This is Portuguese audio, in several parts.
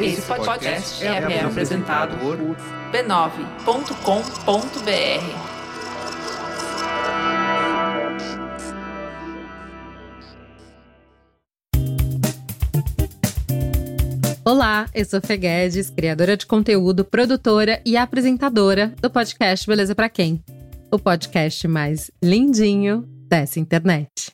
Esse podcast é, é apresentado por b9.com.br. Olá, eu sou Fê Guedes, criadora de conteúdo, produtora e apresentadora do podcast Beleza Pra Quem? O podcast mais lindinho dessa internet.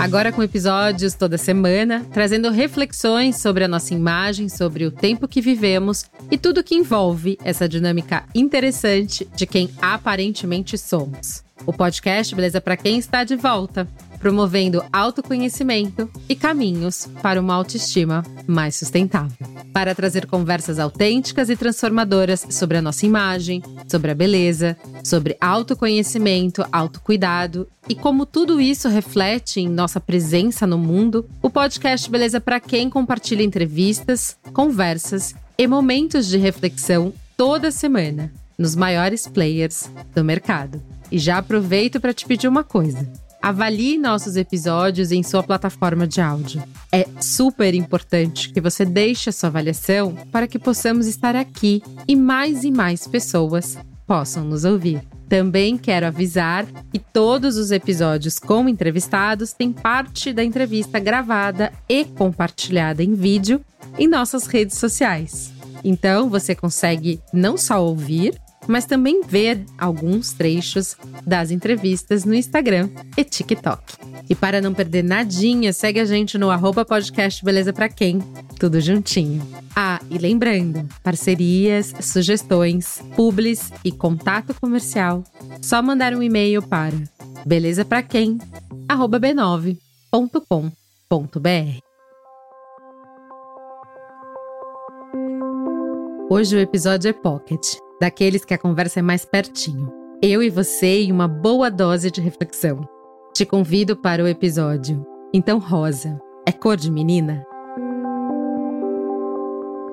Agora com episódios toda semana, trazendo reflexões sobre a nossa imagem, sobre o tempo que vivemos e tudo que envolve essa dinâmica interessante de quem aparentemente somos. O podcast Beleza para quem está de volta, promovendo autoconhecimento e caminhos para uma autoestima mais sustentável. Para trazer conversas autênticas e transformadoras sobre a nossa imagem, sobre a beleza, sobre autoconhecimento, autocuidado e como tudo isso reflete em nossa presença no mundo, o podcast Beleza para quem compartilha entrevistas, conversas e momentos de reflexão toda semana nos maiores players do mercado. E já aproveito para te pedir uma coisa. Avalie nossos episódios em sua plataforma de áudio. É super importante que você deixe a sua avaliação para que possamos estar aqui e mais e mais pessoas possam nos ouvir. Também quero avisar que todos os episódios com entrevistados têm parte da entrevista gravada e compartilhada em vídeo em nossas redes sociais. Então você consegue não só ouvir, mas também ver alguns trechos das entrevistas no Instagram e TikTok. E para não perder nadinha, segue a gente no arroba podcast Beleza Pra Quem, tudo juntinho. Ah, e lembrando, parcerias, sugestões, publis e contato comercial, só mandar um e-mail para belezapraquem, arroba b9.com.br. Hoje o episódio é Pocket daqueles que a conversa é mais pertinho. Eu e você e uma boa dose de reflexão. Te convido para o episódio. Então, rosa é cor de menina?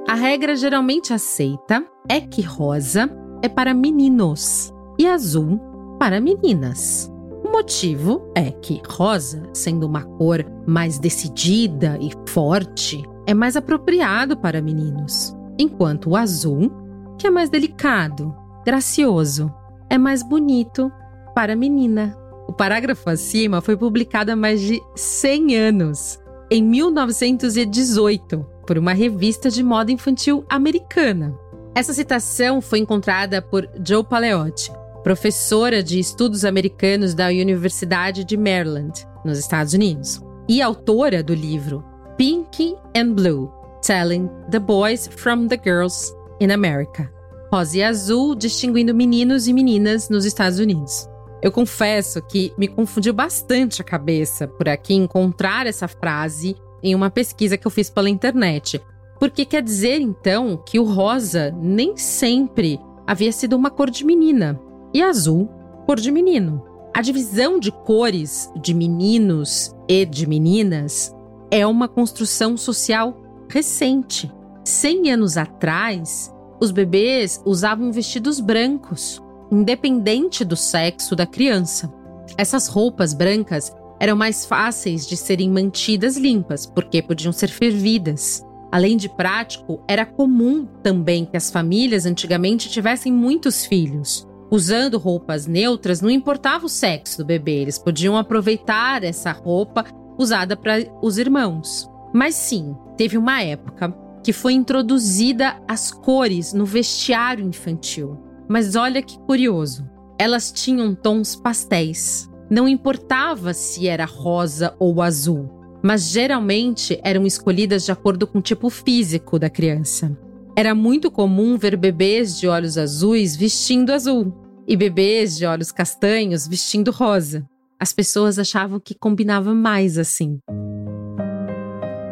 A regra geralmente aceita é que rosa é para meninos e azul para meninas. O motivo é que rosa, sendo uma cor mais decidida e forte, é mais apropriado para meninos, enquanto o azul que é mais delicado, gracioso, é mais bonito para a menina. O parágrafo acima foi publicado há mais de 100 anos, em 1918, por uma revista de moda infantil americana. Essa citação foi encontrada por Joe Paleotti, professora de estudos americanos da Universidade de Maryland, nos Estados Unidos, e autora do livro Pink and Blue: Telling the Boys from the Girls in America. Rosa e azul, distinguindo meninos e meninas nos Estados Unidos. Eu confesso que me confundiu bastante a cabeça por aqui encontrar essa frase em uma pesquisa que eu fiz pela internet. Porque quer dizer então que o rosa nem sempre havia sido uma cor de menina e azul, cor de menino. A divisão de cores de meninos e de meninas é uma construção social recente. 100 anos atrás, os bebês usavam vestidos brancos, independente do sexo da criança. Essas roupas brancas eram mais fáceis de serem mantidas limpas, porque podiam ser fervidas. Além de prático, era comum também que as famílias antigamente tivessem muitos filhos. Usando roupas neutras, não importava o sexo do bebê, eles podiam aproveitar essa roupa usada para os irmãos. Mas sim, teve uma época que foi introduzida as cores no vestiário infantil. Mas olha que curioso. Elas tinham tons pastéis. Não importava se era rosa ou azul, mas geralmente eram escolhidas de acordo com o tipo físico da criança. Era muito comum ver bebês de olhos azuis vestindo azul e bebês de olhos castanhos vestindo rosa. As pessoas achavam que combinava mais assim.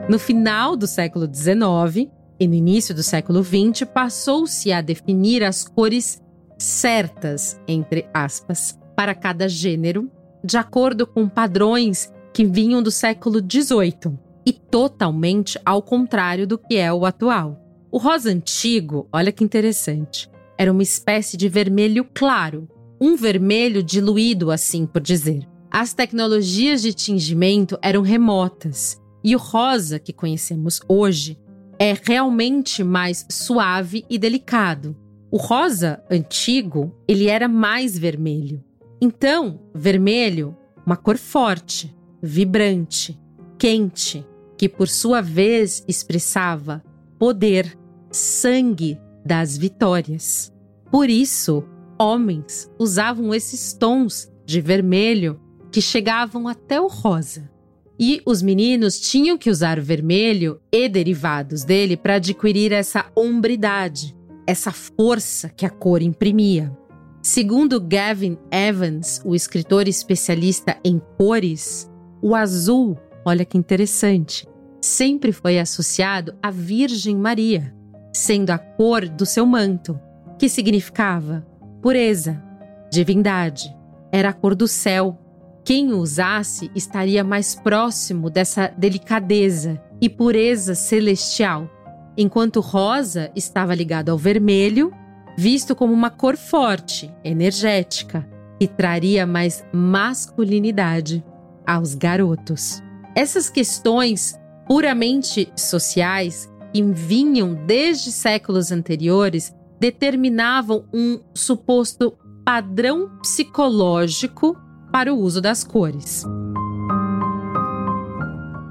No final do século XIX e no início do século XX, passou-se a definir as cores certas, entre aspas, para cada gênero, de acordo com padrões que vinham do século XVIII e totalmente ao contrário do que é o atual. O rosa antigo, olha que interessante, era uma espécie de vermelho claro, um vermelho diluído, assim por dizer. as tecnologias de tingimento eram remotas e o rosa que conhecemos hoje é realmente mais suave e delicado. O rosa antigo, ele era mais vermelho. Então, vermelho, uma cor forte, vibrante, quente, que por sua vez expressava poder, sangue das vitórias. Por isso, homens usavam esses tons de vermelho que chegavam até o rosa. E os meninos tinham que usar o vermelho e derivados dele para adquirir essa hombridade, essa força que a cor imprimia. Segundo Gavin Evans, o escritor especialista em cores, o azul, olha que interessante, sempre foi associado à Virgem Maria, sendo a cor do seu manto, que significava pureza, divindade, era a cor do céu quem o usasse estaria mais próximo dessa delicadeza e pureza celestial, enquanto rosa estava ligado ao vermelho, visto como uma cor forte, energética, que traria mais masculinidade aos garotos. Essas questões puramente sociais que vinham desde séculos anteriores determinavam um suposto padrão psicológico para o uso das cores.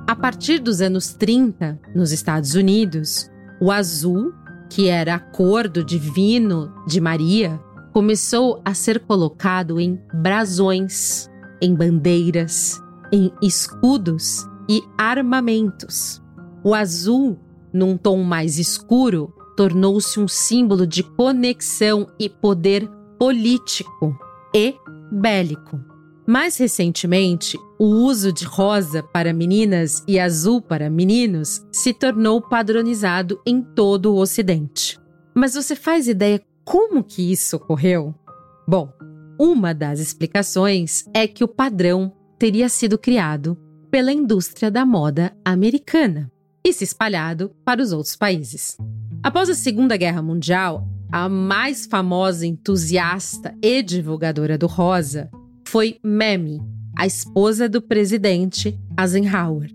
A partir dos anos 30, nos Estados Unidos, o azul, que era a cor do divino de Maria, começou a ser colocado em brasões, em bandeiras, em escudos e armamentos. O azul, num tom mais escuro, tornou-se um símbolo de conexão e poder político e bélico. Mais recentemente, o uso de rosa para meninas e azul para meninos se tornou padronizado em todo o Ocidente. Mas você faz ideia como que isso ocorreu? Bom, uma das explicações é que o padrão teria sido criado pela indústria da moda americana e se espalhado para os outros países. Após a Segunda Guerra Mundial, a mais famosa entusiasta e divulgadora do rosa foi Mamie, a esposa do presidente Eisenhower,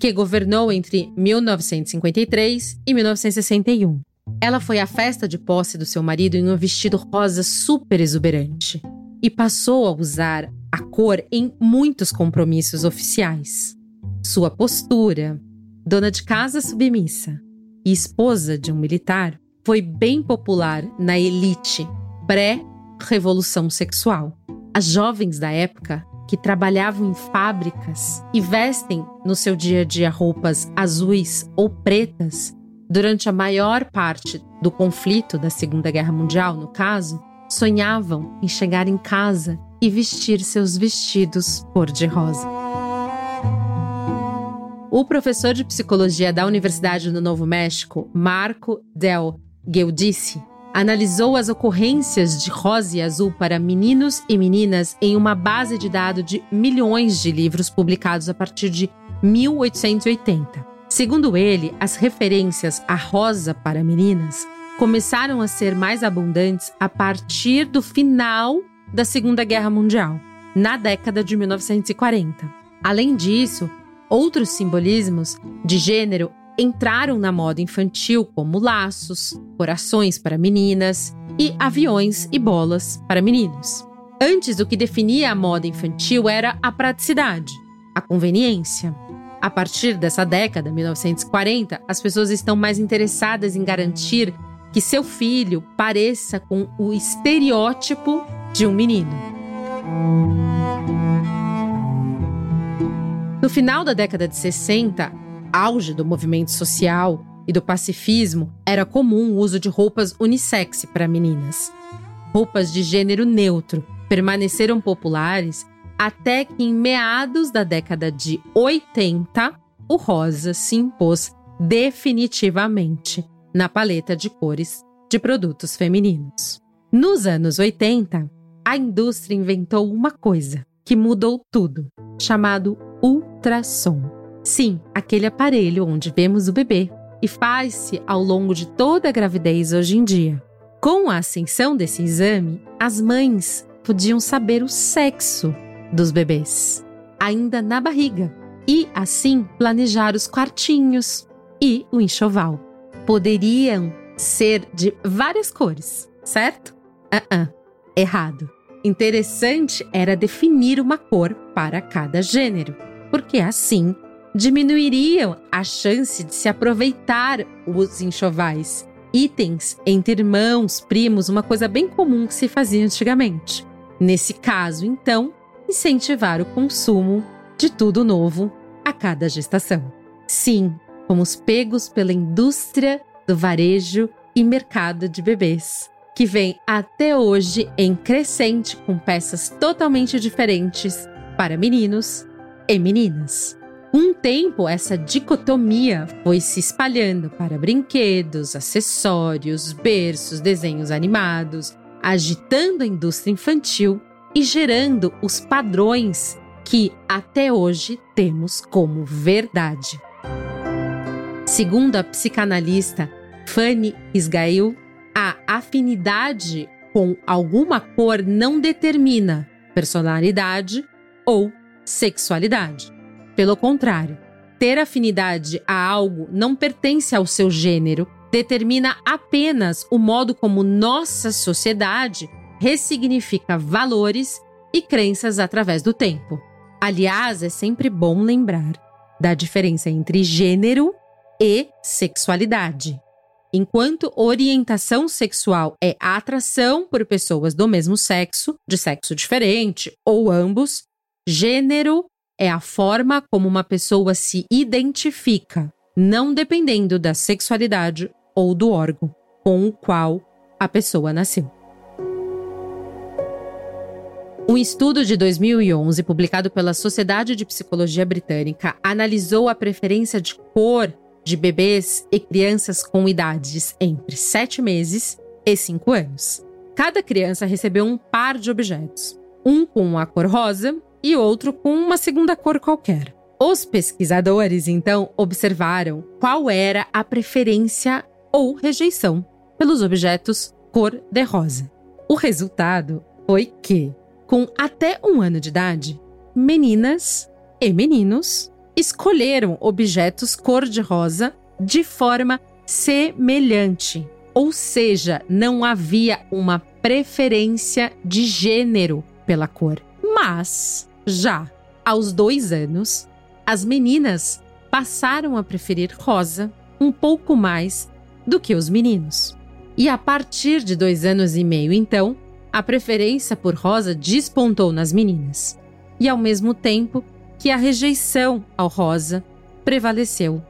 que governou entre 1953 e 1961. Ela foi à festa de posse do seu marido em um vestido rosa super exuberante e passou a usar a cor em muitos compromissos oficiais. Sua postura, dona de casa submissa e esposa de um militar, foi bem popular na elite pré-revolução sexual. As jovens da época que trabalhavam em fábricas e vestem no seu dia a dia roupas azuis ou pretas, durante a maior parte do conflito da Segunda Guerra Mundial, no caso, sonhavam em chegar em casa e vestir seus vestidos cor-de-rosa. O professor de psicologia da Universidade do Novo México, Marco Del Geudice, analisou as ocorrências de rosa e azul para meninos e meninas em uma base de dados de milhões de livros publicados a partir de 1880. Segundo ele, as referências a rosa para meninas começaram a ser mais abundantes a partir do final da Segunda Guerra Mundial, na década de 1940. Além disso, outros simbolismos de gênero entraram na moda infantil como laços, corações para meninas e aviões e bolas para meninos. Antes, o que definia a moda infantil era a praticidade, a conveniência. A partir dessa década, 1940, as pessoas estão mais interessadas em garantir que seu filho pareça com o estereótipo de um menino. No final da década de 60, auge do movimento social e do pacifismo, era comum o uso de roupas unissex para meninas. Roupas de gênero neutro permaneceram populares até que, em meados da década de 80, o rosa se impôs definitivamente na paleta de cores de produtos femininos. Nos anos 80, a indústria inventou uma coisa que mudou tudo, chamado ultrassom. Sim, aquele aparelho onde vemos o bebê e faz-se ao longo de toda a gravidez hoje em dia. Com a ascensão desse exame, as mães podiam saber o sexo dos bebês, ainda na barriga, e assim planejar os quartinhos e o enxoval. Poderiam ser de várias cores, certo? Uh -uh, errado. Interessante era definir uma cor para cada gênero, porque assim diminuiriam a chance de se aproveitar os enxovais. Itens entre irmãos, primos, uma coisa bem comum que se fazia antigamente. Nesse caso, então, incentivar o consumo de tudo novo a cada gestação. Sim, fomos pegos pela indústria do varejo e mercado de bebês, que vem até hoje em crescente com peças totalmente diferentes para meninos e meninas. Com o tempo, essa dicotomia foi se espalhando para brinquedos, acessórios, berços, desenhos animados, agitando a indústria infantil e gerando os padrões que até hoje temos como verdade. Segundo a psicanalista Fanny Isgail, a afinidade com alguma cor não determina personalidade ou sexualidade. Pelo contrário, ter afinidade a algo não pertence ao seu gênero, determina apenas o modo como nossa sociedade ressignifica valores e crenças através do tempo. Aliás, é sempre bom lembrar da diferença entre gênero e sexualidade. Enquanto orientação sexual é atração por pessoas do mesmo sexo, de sexo diferente ou ambos, gênero é a forma como uma pessoa se identifica, não dependendo da sexualidade ou do órgão com o qual a pessoa nasceu. Um estudo de 2011, publicado pela Sociedade de Psicologia Britânica, analisou a preferência de cor de bebês e crianças com idades entre 7 meses e 5 anos. Cada criança recebeu um par de objetos, um com a cor rosa e outro com uma segunda cor qualquer. Os pesquisadores então observaram qual era a preferência ou rejeição pelos objetos cor-de-rosa. O resultado foi que, com até um ano de idade, meninas e meninos escolheram objetos cor-de-rosa de forma semelhante, ou seja, não havia uma preferência de gênero pela cor. Mas já aos dois anos, as meninas passaram a preferir rosa um pouco mais do que os meninos. E a partir de dois anos e meio, então, a preferência por rosa despontou nas meninas. E ao mesmo tempo que a rejeição ao rosa prevaleceu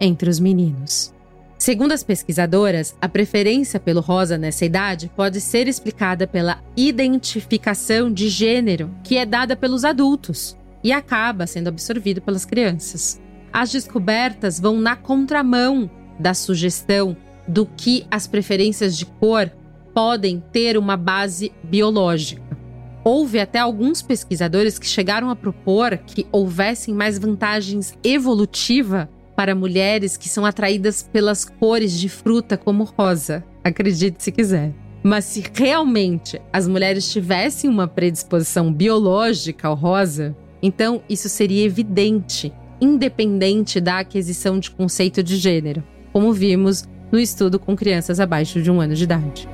entre os meninos. Segundo as pesquisadoras, a preferência pelo rosa nessa idade pode ser explicada pela identificação de gênero que é dada pelos adultos e acaba sendo absorvido pelas crianças. As descobertas vão na contramão da sugestão do que as preferências de cor podem ter uma base biológica. Houve até alguns pesquisadores que chegaram a propor que houvessem mais vantagens evolutiva para mulheres que são atraídas pelas cores de fruta como rosa. Acredite se quiser. Mas se realmente as mulheres tivessem uma predisposição biológica ao rosa, então isso seria evidente, independente da aquisição de conceito de gênero, como vimos no estudo com crianças abaixo de um ano de idade.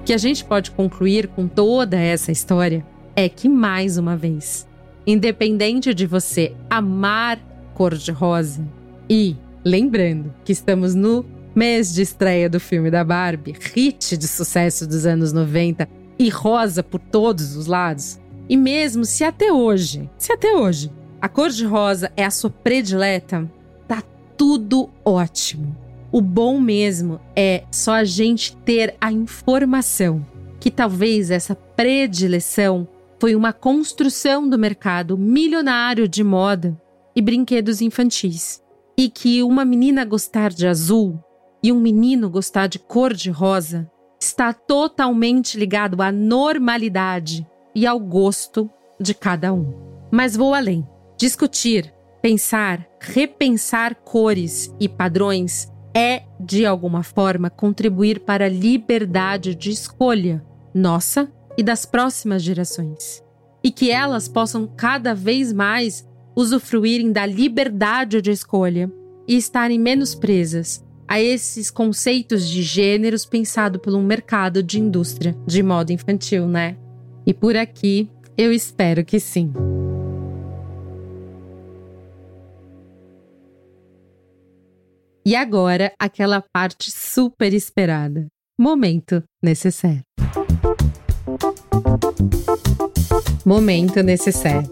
O que a gente pode concluir com toda essa história é que, mais uma vez, independente de você amar cor-de-rosa. E lembrando que estamos no mês de estreia do filme da Barbie, hit de sucesso dos anos 90 e rosa por todos os lados. E mesmo se até hoje, se até hoje, a cor de rosa é a sua predileta, tá tudo ótimo. O bom mesmo é só a gente ter a informação que talvez essa predileção foi uma construção do mercado milionário de moda e brinquedos infantis. E que uma menina gostar de azul e um menino gostar de cor de rosa está totalmente ligado à normalidade e ao gosto de cada um. Mas vou além. Discutir, pensar, repensar cores e padrões é, de alguma forma, contribuir para a liberdade de escolha nossa e das próximas gerações. E que elas possam cada vez mais usufruírem da liberdade de escolha e estarem menos presas a esses conceitos de gêneros pensado um mercado de indústria de moda infantil, né? E por aqui eu espero que sim. E agora, aquela parte super esperada. Momento necessário. Momento necessário.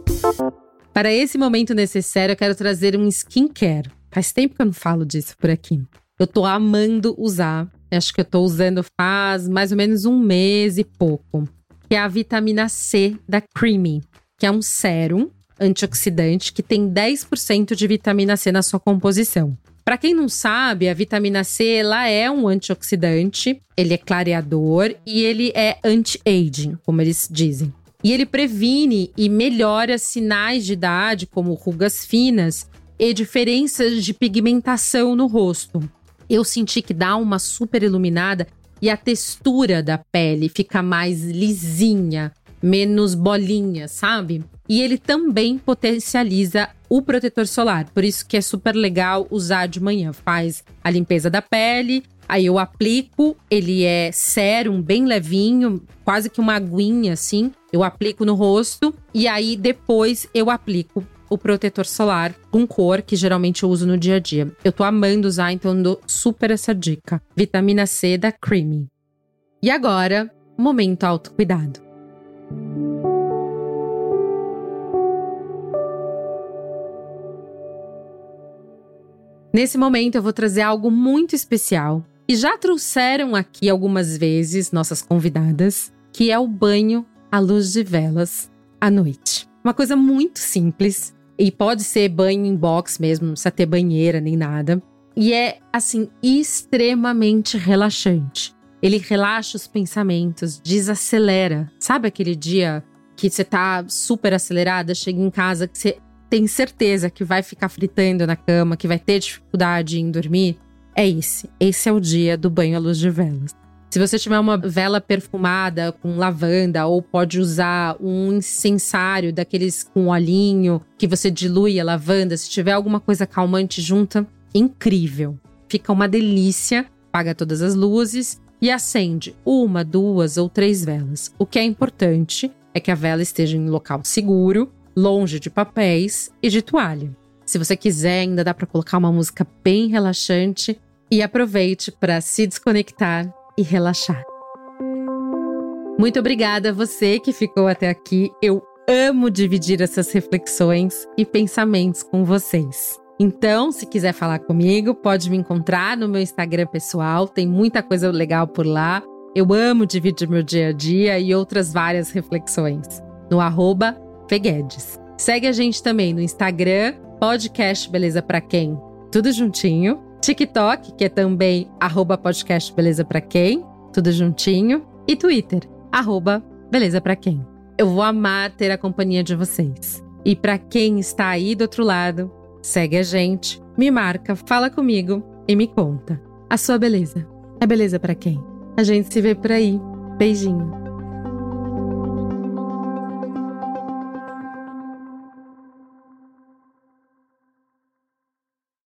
Para esse momento necessário, eu quero trazer um skincare. Faz tempo que eu não falo disso por aqui. Eu tô amando usar. Acho que eu tô usando faz mais ou menos um mês e pouco. Que é a vitamina C da Creamy, que é um sérum antioxidante que tem 10% de vitamina C na sua composição. Para quem não sabe, a vitamina C ela é um antioxidante, ele é clareador e ele é anti-aging, como eles dizem. E ele previne e melhora sinais de idade, como rugas finas e diferenças de pigmentação no rosto. Eu senti que dá uma super iluminada e a textura da pele fica mais lisinha, menos bolinha, sabe? E ele também potencializa o protetor solar, por isso que é super legal usar de manhã. Faz a limpeza da pele, aí eu aplico, ele é sérum, bem levinho, quase que uma aguinha assim. Eu aplico no rosto e aí depois eu aplico o protetor solar com cor, que geralmente eu uso no dia a dia. Eu tô amando usar, então dou super essa dica. Vitamina C da Creamy. E agora, momento autocuidado. Nesse momento eu vou trazer algo muito especial e já trouxeram aqui algumas vezes nossas convidadas, que é o banho à luz de velas à noite. Uma coisa muito simples e pode ser banho em box mesmo, não precisa ter banheira nem nada. E é assim extremamente relaxante. Ele relaxa os pensamentos, desacelera. Sabe aquele dia que você tá super acelerada, chega em casa que você tem certeza que vai ficar fritando na cama, que vai ter dificuldade em dormir, é esse. Esse é o dia do banho à luz de velas. Se você tiver uma vela perfumada com lavanda, ou pode usar um incensário daqueles com olhinho que você dilui a lavanda, se tiver alguma coisa calmante junta, incrível. Fica uma delícia, apaga todas as luzes e acende uma, duas ou três velas. O que é importante é que a vela esteja em local seguro, longe de papéis e de toalha. Se você quiser, ainda dá para colocar uma música bem relaxante e aproveite para se desconectar e relaxar. Muito obrigada a você que ficou até aqui. Eu amo dividir essas reflexões e pensamentos com vocês. Então, se quiser falar comigo, pode me encontrar no meu Instagram pessoal, tem muita coisa legal por lá. Eu amo dividir meu dia a dia e outras várias reflexões. No arroba Feguedes. Segue a gente também no Instagram, podcast Beleza Pra Quem, tudo juntinho. TikTok, que é também arroba podcast Beleza Pra Quem, tudo juntinho. E Twitter, arroba Beleza Pra Quem. Eu vou amar ter a companhia de vocês. E para quem está aí do outro lado, segue a gente, me marca, fala comigo e me conta. A sua beleza é beleza para quem? A gente se vê por aí. Beijinho.